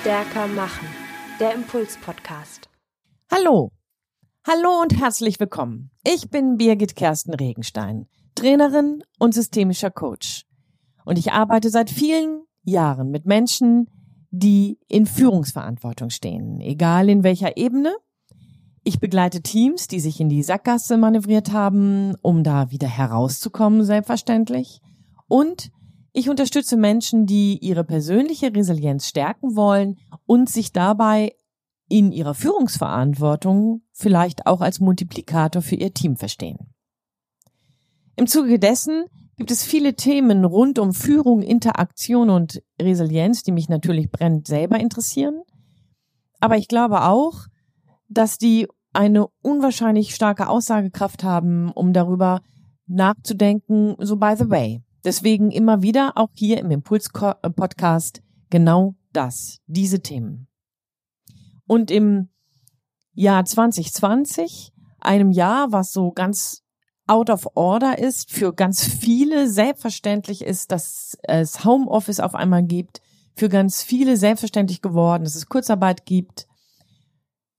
Stärker machen. Der Impuls-Podcast. Hallo. Hallo und herzlich willkommen. Ich bin Birgit Kersten Regenstein, Trainerin und systemischer Coach. Und ich arbeite seit vielen Jahren mit Menschen, die in Führungsverantwortung stehen, egal in welcher Ebene. Ich begleite Teams, die sich in die Sackgasse manövriert haben, um da wieder herauszukommen, selbstverständlich. Und ich unterstütze Menschen, die ihre persönliche Resilienz stärken wollen und sich dabei in ihrer Führungsverantwortung vielleicht auch als Multiplikator für ihr Team verstehen. Im Zuge dessen gibt es viele Themen rund um Führung, Interaktion und Resilienz, die mich natürlich brennend selber interessieren. Aber ich glaube auch, dass die eine unwahrscheinlich starke Aussagekraft haben, um darüber nachzudenken, so by the way. Deswegen immer wieder auch hier im Impuls-Podcast genau das, diese Themen. Und im Jahr 2020, einem Jahr, was so ganz out of order ist, für ganz viele selbstverständlich ist, dass es Homeoffice auf einmal gibt, für ganz viele selbstverständlich geworden, dass es Kurzarbeit gibt,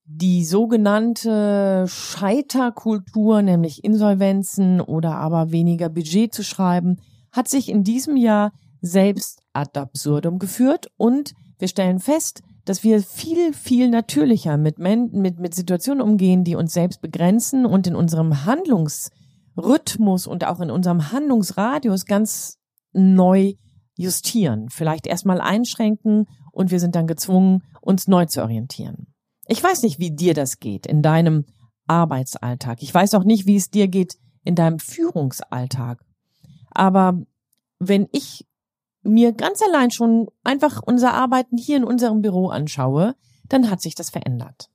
die sogenannte Scheiterkultur, nämlich Insolvenzen oder aber weniger Budget zu schreiben, hat sich in diesem Jahr selbst ad absurdum geführt und wir stellen fest, dass wir viel, viel natürlicher mit, mit, mit Situationen umgehen, die uns selbst begrenzen und in unserem Handlungsrhythmus und auch in unserem Handlungsradius ganz neu justieren, vielleicht erstmal einschränken und wir sind dann gezwungen, uns neu zu orientieren. Ich weiß nicht, wie dir das geht in deinem Arbeitsalltag. Ich weiß auch nicht, wie es dir geht in deinem Führungsalltag. Aber wenn ich mir ganz allein schon einfach unser Arbeiten hier in unserem Büro anschaue, dann hat sich das verändert.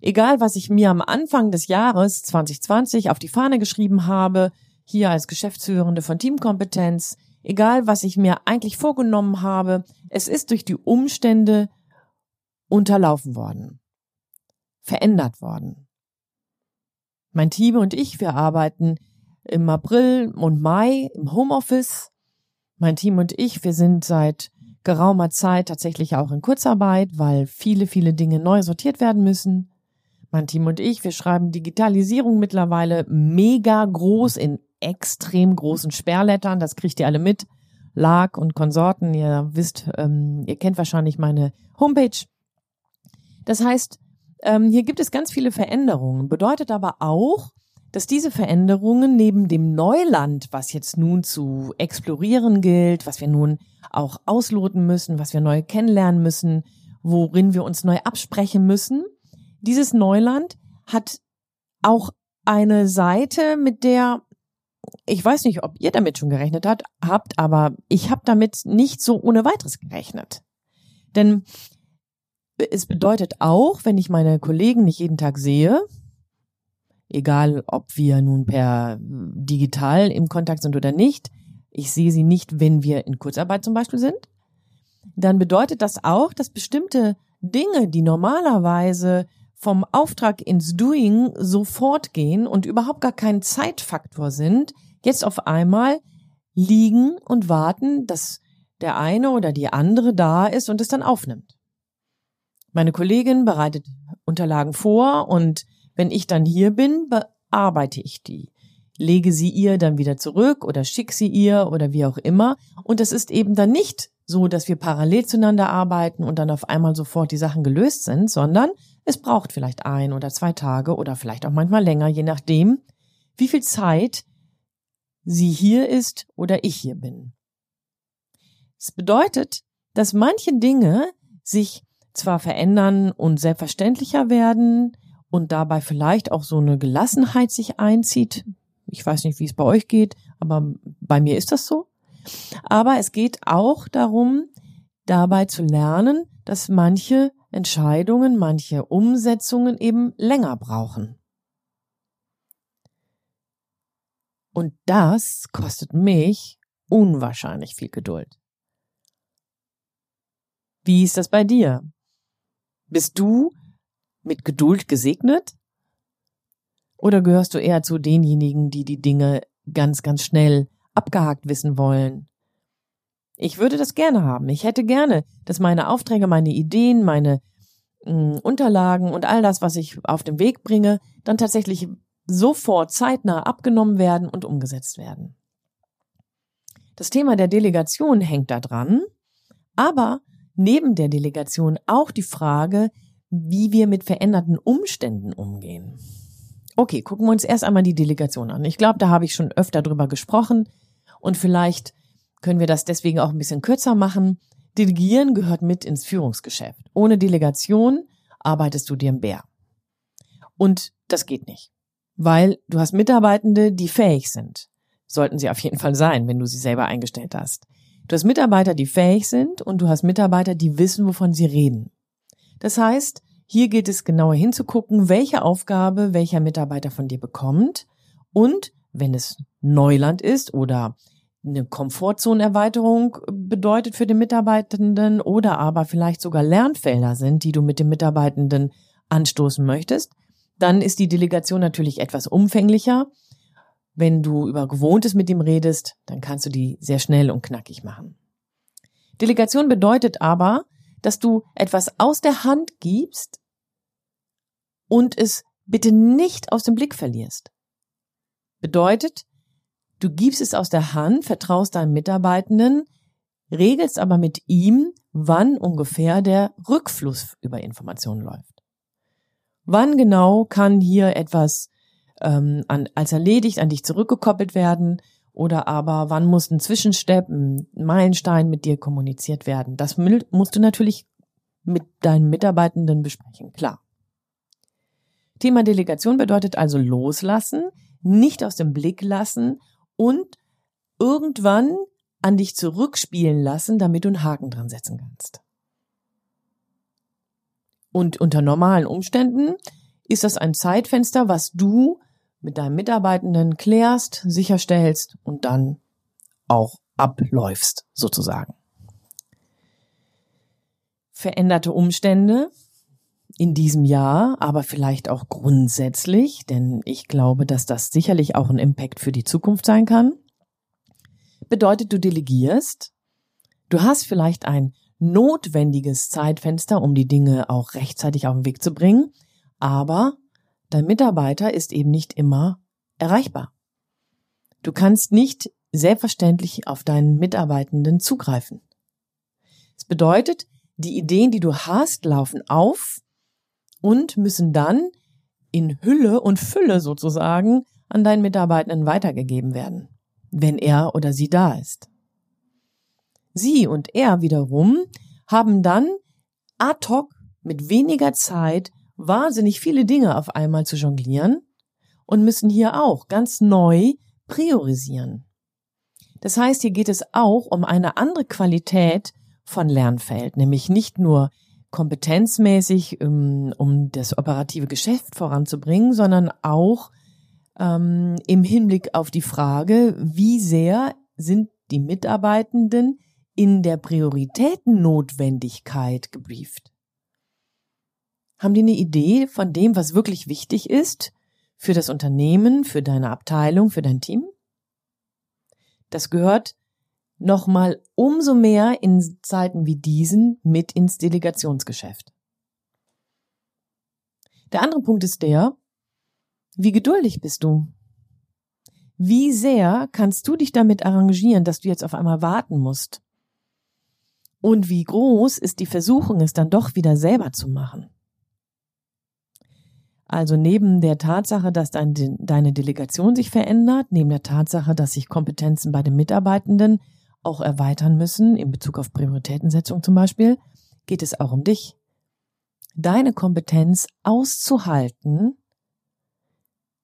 Egal, was ich mir am Anfang des Jahres 2020 auf die Fahne geschrieben habe, hier als Geschäftsführende von Teamkompetenz, egal, was ich mir eigentlich vorgenommen habe, es ist durch die Umstände unterlaufen worden, verändert worden. Mein Team und ich, wir arbeiten im April und Mai im Homeoffice. Mein Team und ich, wir sind seit geraumer Zeit tatsächlich auch in Kurzarbeit, weil viele, viele Dinge neu sortiert werden müssen. Mein Team und ich, wir schreiben Digitalisierung mittlerweile mega groß in extrem großen Sperrlettern. Das kriegt ihr alle mit. Lag und Konsorten, ihr wisst, ähm, ihr kennt wahrscheinlich meine Homepage. Das heißt, ähm, hier gibt es ganz viele Veränderungen. Bedeutet aber auch, dass diese Veränderungen neben dem Neuland, was jetzt nun zu explorieren gilt, was wir nun auch ausloten müssen, was wir neu kennenlernen müssen, worin wir uns neu absprechen müssen, dieses Neuland hat auch eine Seite, mit der ich weiß nicht, ob ihr damit schon gerechnet habt, habt, aber ich habe damit nicht so ohne weiteres gerechnet. Denn es bedeutet auch, wenn ich meine Kollegen nicht jeden Tag sehe, egal ob wir nun per digital im Kontakt sind oder nicht, ich sehe sie nicht, wenn wir in Kurzarbeit zum Beispiel sind, dann bedeutet das auch, dass bestimmte Dinge, die normalerweise vom Auftrag ins Doing sofort gehen und überhaupt gar kein Zeitfaktor sind, jetzt auf einmal liegen und warten, dass der eine oder die andere da ist und es dann aufnimmt. Meine Kollegin bereitet Unterlagen vor und wenn ich dann hier bin, bearbeite ich die. Lege sie ihr dann wieder zurück oder schick sie ihr oder wie auch immer. Und es ist eben dann nicht so, dass wir parallel zueinander arbeiten und dann auf einmal sofort die Sachen gelöst sind, sondern es braucht vielleicht ein oder zwei Tage oder vielleicht auch manchmal länger, je nachdem, wie viel Zeit sie hier ist oder ich hier bin. Es bedeutet, dass manche Dinge sich zwar verändern und selbstverständlicher werden und dabei vielleicht auch so eine Gelassenheit sich einzieht. Ich weiß nicht, wie es bei euch geht, aber bei mir ist das so. Aber es geht auch darum, dabei zu lernen, dass manche Entscheidungen, manche Umsetzungen eben länger brauchen. Und das kostet mich unwahrscheinlich viel Geduld. Wie ist das bei dir? Bist du mit Geduld gesegnet? Oder gehörst du eher zu denjenigen, die die Dinge ganz, ganz schnell abgehakt wissen wollen? Ich würde das gerne haben. Ich hätte gerne, dass meine Aufträge, meine Ideen, meine mh, hm, Unterlagen und all das, was ich auf den Weg bringe, dann tatsächlich sofort zeitnah abgenommen werden und umgesetzt werden. Das Thema der Delegation hängt da dran, aber neben der Delegation auch die Frage, wie wir mit veränderten Umständen umgehen. Okay, gucken wir uns erst einmal die Delegation an. Ich glaube, da habe ich schon öfter drüber gesprochen und vielleicht können wir das deswegen auch ein bisschen kürzer machen. Delegieren gehört mit ins Führungsgeschäft. Ohne Delegation arbeitest du dir im Bär. Und das geht nicht weil du hast Mitarbeitende, die fähig sind. Sollten sie auf jeden Fall sein, wenn du sie selber eingestellt hast. Du hast Mitarbeiter, die fähig sind und du hast Mitarbeiter, die wissen, wovon sie reden. Das heißt, hier gilt es genauer hinzugucken, welche Aufgabe welcher Mitarbeiter von dir bekommt und wenn es Neuland ist oder eine Komfortzonenerweiterung bedeutet für den Mitarbeitenden oder aber vielleicht sogar Lernfelder sind, die du mit dem Mitarbeitenden anstoßen möchtest, dann ist die Delegation natürlich etwas umfänglicher. Wenn du über Gewohntes mit ihm redest, dann kannst du die sehr schnell und knackig machen. Delegation bedeutet aber, dass du etwas aus der Hand gibst und es bitte nicht aus dem Blick verlierst. Bedeutet, du gibst es aus der Hand, vertraust deinem Mitarbeitenden, regelst aber mit ihm, wann ungefähr der Rückfluss über Informationen läuft. Wann genau kann hier etwas ähm, an, als erledigt an dich zurückgekoppelt werden oder aber wann muss ein Zwischenstep, ein Meilenstein mit dir kommuniziert werden? Das musst du natürlich mit deinen Mitarbeitenden besprechen, klar. Thema Delegation bedeutet also loslassen, nicht aus dem Blick lassen und irgendwann an dich zurückspielen lassen, damit du einen Haken dran setzen kannst. Und unter normalen Umständen ist das ein Zeitfenster, was du mit deinem Mitarbeitenden klärst, sicherstellst und dann auch abläufst, sozusagen. Veränderte Umstände in diesem Jahr, aber vielleicht auch grundsätzlich, denn ich glaube, dass das sicherlich auch ein Impact für die Zukunft sein kann. Bedeutet, du delegierst, du hast vielleicht ein notwendiges Zeitfenster, um die Dinge auch rechtzeitig auf den Weg zu bringen, aber dein Mitarbeiter ist eben nicht immer erreichbar. Du kannst nicht selbstverständlich auf deinen Mitarbeitenden zugreifen. Es bedeutet, die Ideen, die du hast, laufen auf und müssen dann in Hülle und Fülle sozusagen an deinen Mitarbeitenden weitergegeben werden, wenn er oder sie da ist. Sie und er wiederum haben dann ad hoc mit weniger Zeit wahnsinnig viele Dinge auf einmal zu jonglieren und müssen hier auch ganz neu priorisieren. Das heißt, hier geht es auch um eine andere Qualität von Lernfeld, nämlich nicht nur kompetenzmäßig, um, ähm, um das operative Geschäft voranzubringen, sondern auch ähm, im Hinblick auf die Frage, wie sehr sind die Mitarbeitenden in der Prioritätennotwendigkeit gebrieft? Haben die eine Idee von dem, was wirklich wichtig ist für das Unternehmen, für deine Abteilung, für dein Team? Das gehört nochmal umso mehr in Zeiten wie diesen mit ins Delegationsgeschäft. Der andere Punkt ist der, wie geduldig bist du? Wie sehr kannst du dich damit arrangieren, dass du jetzt auf einmal warten musst? Und wie groß ist die Versuchung, es dann doch wieder selber zu machen? Also neben der Tatsache, dass dein, deine Delegation sich verändert, neben der Tatsache, dass sich Kompetenzen bei den Mitarbeitenden auch erweitern müssen, in Bezug auf Prioritätensetzung zum Beispiel, geht es auch um dich. Deine Kompetenz auszuhalten,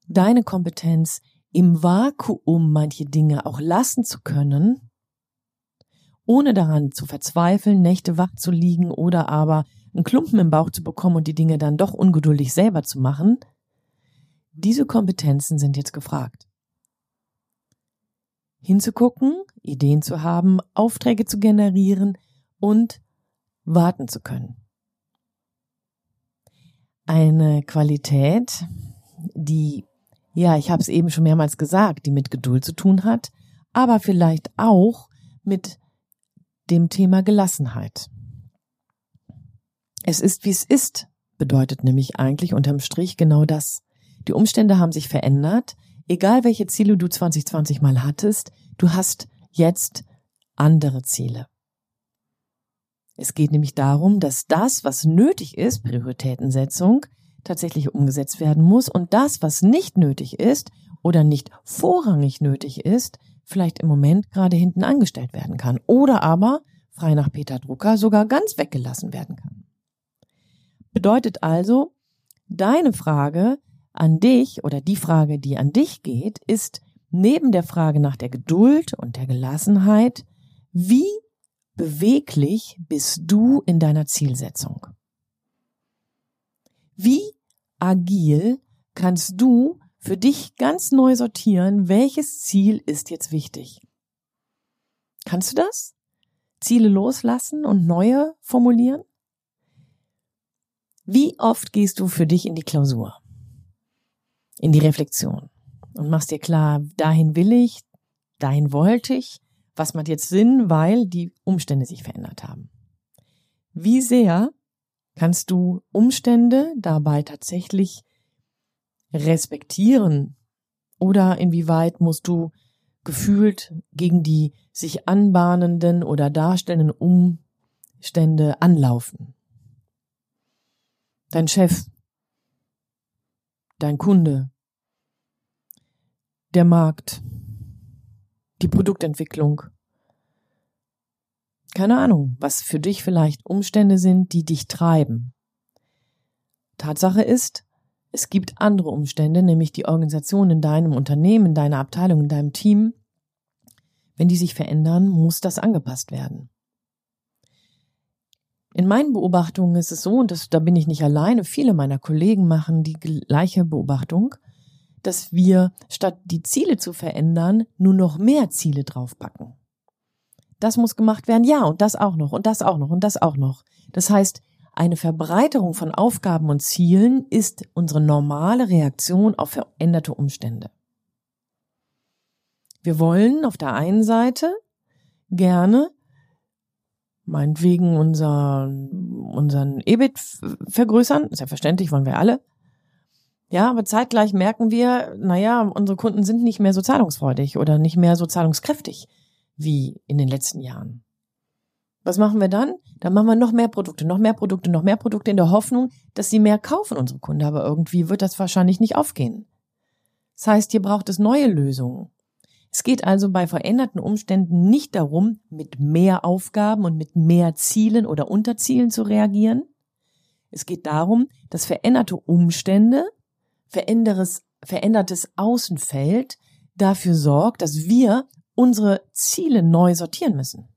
deine Kompetenz im Vakuum manche Dinge auch lassen zu können ohne daran zu verzweifeln, Nächte wach zu liegen oder aber einen Klumpen im Bauch zu bekommen und die Dinge dann doch ungeduldig selber zu machen, diese Kompetenzen sind jetzt gefragt. Hinzugucken, Ideen zu haben, Aufträge zu generieren und warten zu können. Eine Qualität, die, ja, ich habe es eben schon mehrmals gesagt, die mit Geduld zu tun hat, aber vielleicht auch mit dem Thema Gelassenheit. Es ist, wie es ist, bedeutet nämlich eigentlich unterm Strich genau das. Die Umstände haben sich verändert. Egal welche Ziele du 2020 mal hattest, du hast jetzt andere Ziele. Es geht nämlich darum, dass das, was nötig ist, Prioritätensetzung, tatsächlich umgesetzt werden muss und das, was nicht nötig ist oder nicht vorrangig nötig ist, vielleicht im Moment gerade hinten angestellt werden kann oder aber, frei nach Peter Drucker, sogar ganz weggelassen werden kann. Bedeutet also, deine Frage an dich oder die Frage, die an dich geht, ist neben der Frage nach der Geduld und der Gelassenheit, wie beweglich bist du in deiner Zielsetzung? Wie agil kannst du für dich ganz neu sortieren, welches Ziel ist jetzt wichtig? Kannst du das? Ziele loslassen und neue formulieren? Wie oft gehst du für dich in die Klausur? In die Reflexion und machst dir klar, dahin will ich, dahin wollte ich, was macht jetzt Sinn, weil die Umstände sich verändert haben. Wie sehr kannst du Umstände dabei tatsächlich respektieren oder inwieweit musst du gefühlt gegen die sich anbahnenden oder darstellenden Umstände anlaufen? Dein Chef, dein Kunde, der Markt, die Produktentwicklung. Keine Ahnung, was für dich vielleicht Umstände sind, die dich treiben. Tatsache ist, es gibt andere Umstände, nämlich die Organisation in deinem Unternehmen, in deiner Abteilung, in deinem Team. Wenn die sich verändern, muss das angepasst werden. In meinen Beobachtungen ist es so, und das, da bin ich nicht alleine, viele meiner Kollegen machen die gleiche Beobachtung, dass wir statt die Ziele zu verändern, nur noch mehr Ziele draufpacken. Das muss gemacht werden, ja, und das auch noch, und das auch noch, und das auch noch. Das heißt, eine Verbreiterung von Aufgaben und Zielen ist unsere normale Reaktion auf veränderte Umstände. Wir wollen auf der einen Seite gerne meinetwegen unser, unseren EBIT vergrößern. Selbstverständlich wollen wir alle. Ja, aber zeitgleich merken wir, naja, unsere Kunden sind nicht mehr so zahlungsfreudig oder nicht mehr so zahlungskräftig wie in den letzten Jahren. Was machen wir dann? Dann machen wir noch mehr Produkte, noch mehr Produkte, noch mehr Produkte in der Hoffnung, dass sie mehr kaufen, unsere Kunden. Aber irgendwie wird das wahrscheinlich nicht aufgehen. Das heißt, hier braucht es neue Lösungen. Es geht also bei veränderten Umständen nicht darum, mit mehr Aufgaben und mit mehr Zielen oder Unterzielen zu reagieren. Es geht darum, dass veränderte Umstände, verändertes, verändertes Außenfeld dafür sorgt, dass wir unsere Ziele neu sortieren müssen.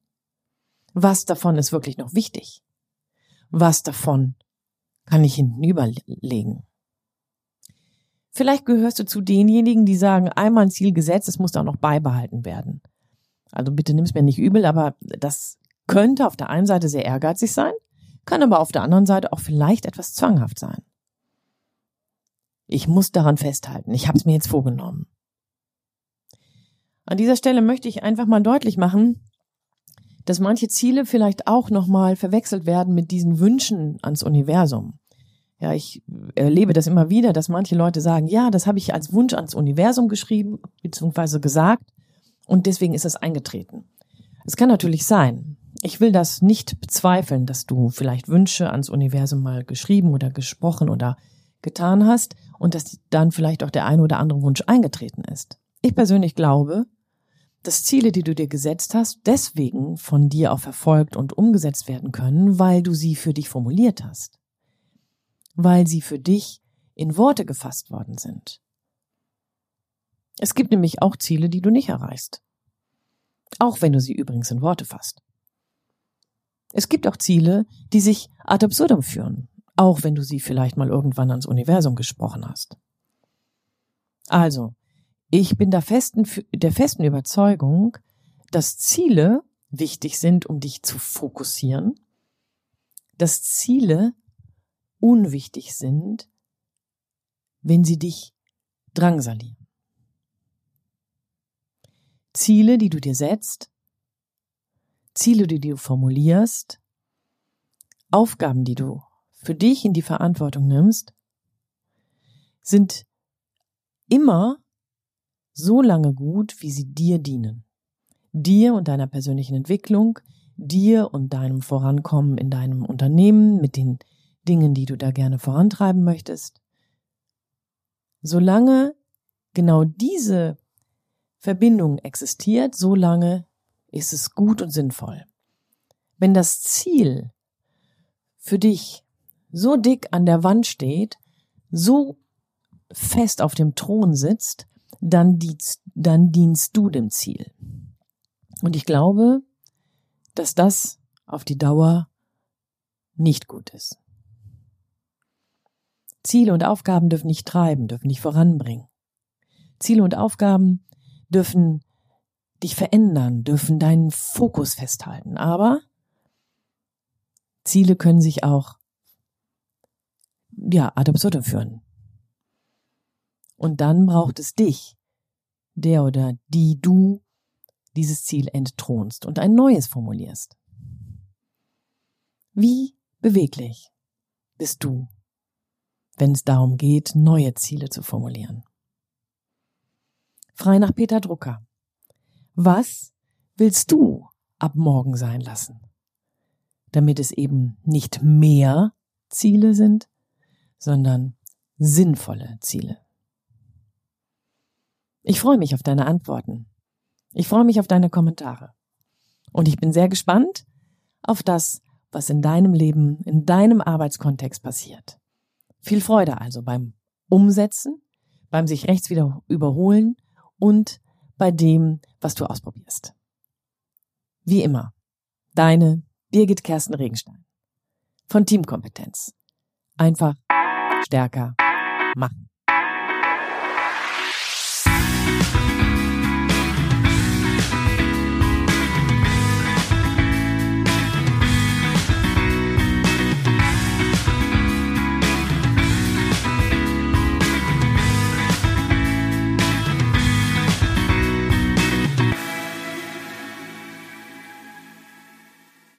Was davon ist wirklich noch wichtig? Was davon kann ich hinten überlegen? Vielleicht gehörst du zu denjenigen, die sagen, einmal ein Ziel gesetzt, es muss auch noch beibehalten werden. Also bitte nimm's mir nicht übel, aber das könnte auf der einen Seite sehr ehrgeizig sein, kann aber auf der anderen Seite auch vielleicht etwas zwanghaft sein. Ich muss daran festhalten. Ich habe es mir jetzt vorgenommen. An dieser Stelle möchte ich einfach mal deutlich machen, dass manche Ziele vielleicht auch nochmal verwechselt werden mit diesen Wünschen ans Universum. Ja, ich erlebe das immer wieder, dass manche Leute sagen, ja, das habe ich als Wunsch ans Universum geschrieben, beziehungsweise gesagt, und deswegen ist es eingetreten. Es kann natürlich sein. Ich will das nicht bezweifeln, dass du vielleicht Wünsche ans Universum mal geschrieben oder gesprochen oder getan hast und dass dann vielleicht auch der eine oder andere Wunsch eingetreten ist. Ich persönlich glaube, dass Ziele, die du dir gesetzt hast, deswegen von dir auch verfolgt und umgesetzt werden können, weil du sie für dich formuliert hast weil sie für dich in Worte gefasst worden sind. Es gibt nämlich auch Ziele, die du nicht erreichst. Auch wenn du sie übrigens in Worte fasst. Es gibt auch Ziele, die sich ad absurdum führen, auch wenn du sie vielleicht mal irgendwann ans Universum gesprochen hast. Also, ich bin der festen, der festen Überzeugung, dass Ziele wichtig sind, um dich zu fokussieren, dass Ziele unwichtig sind, wenn sie dich drangsalieren. Ziele, die du dir setzt, Ziele, die du formulierst, Aufgaben, die du für dich in die Verantwortung nimmst, sind immer so lange gut, wie sie dir dienen. Dir und deiner persönlichen Entwicklung, dir und deinem Vorankommen in deinem Unternehmen mit den Dingen, die du da gerne vorantreiben möchtest. Solange genau diese Verbindung existiert, solange ist es gut und sinnvoll. Wenn das Ziel für dich so dick an der Wand steht, so fest auf dem Thron sitzt, dann dienst, dann dienst du dem Ziel. Und ich glaube, dass das auf die Dauer nicht gut ist. Ziele und Aufgaben dürfen nicht treiben, dürfen nicht voranbringen. Ziele und Aufgaben dürfen dich verändern, dürfen deinen Fokus festhalten. Aber Ziele können sich auch ja, ad absurdum führen. Und dann braucht es dich, der oder die du dieses Ziel entthronst und ein neues formulierst. Wie beweglich bist du, wenn es darum geht, neue Ziele zu formulieren? Frei nach Peter Drucker. Was willst du ab morgen sein lassen? Damit es eben nicht mehr Ziele sind, sondern sinnvolle Ziele. Ich freue mich auf deine Antworten. Ich freue mich auf deine Kommentare. Und ich bin sehr gespannt auf das, was in deinem Leben, in deinem Arbeitskontext passiert. Viel Freude also beim Umsetzen, beim sich rechts wieder überholen und bei dem, was du ausprobierst. Wie immer, deine Birgit Kersten Regenstein von Teamkompetenz. Einfach stärker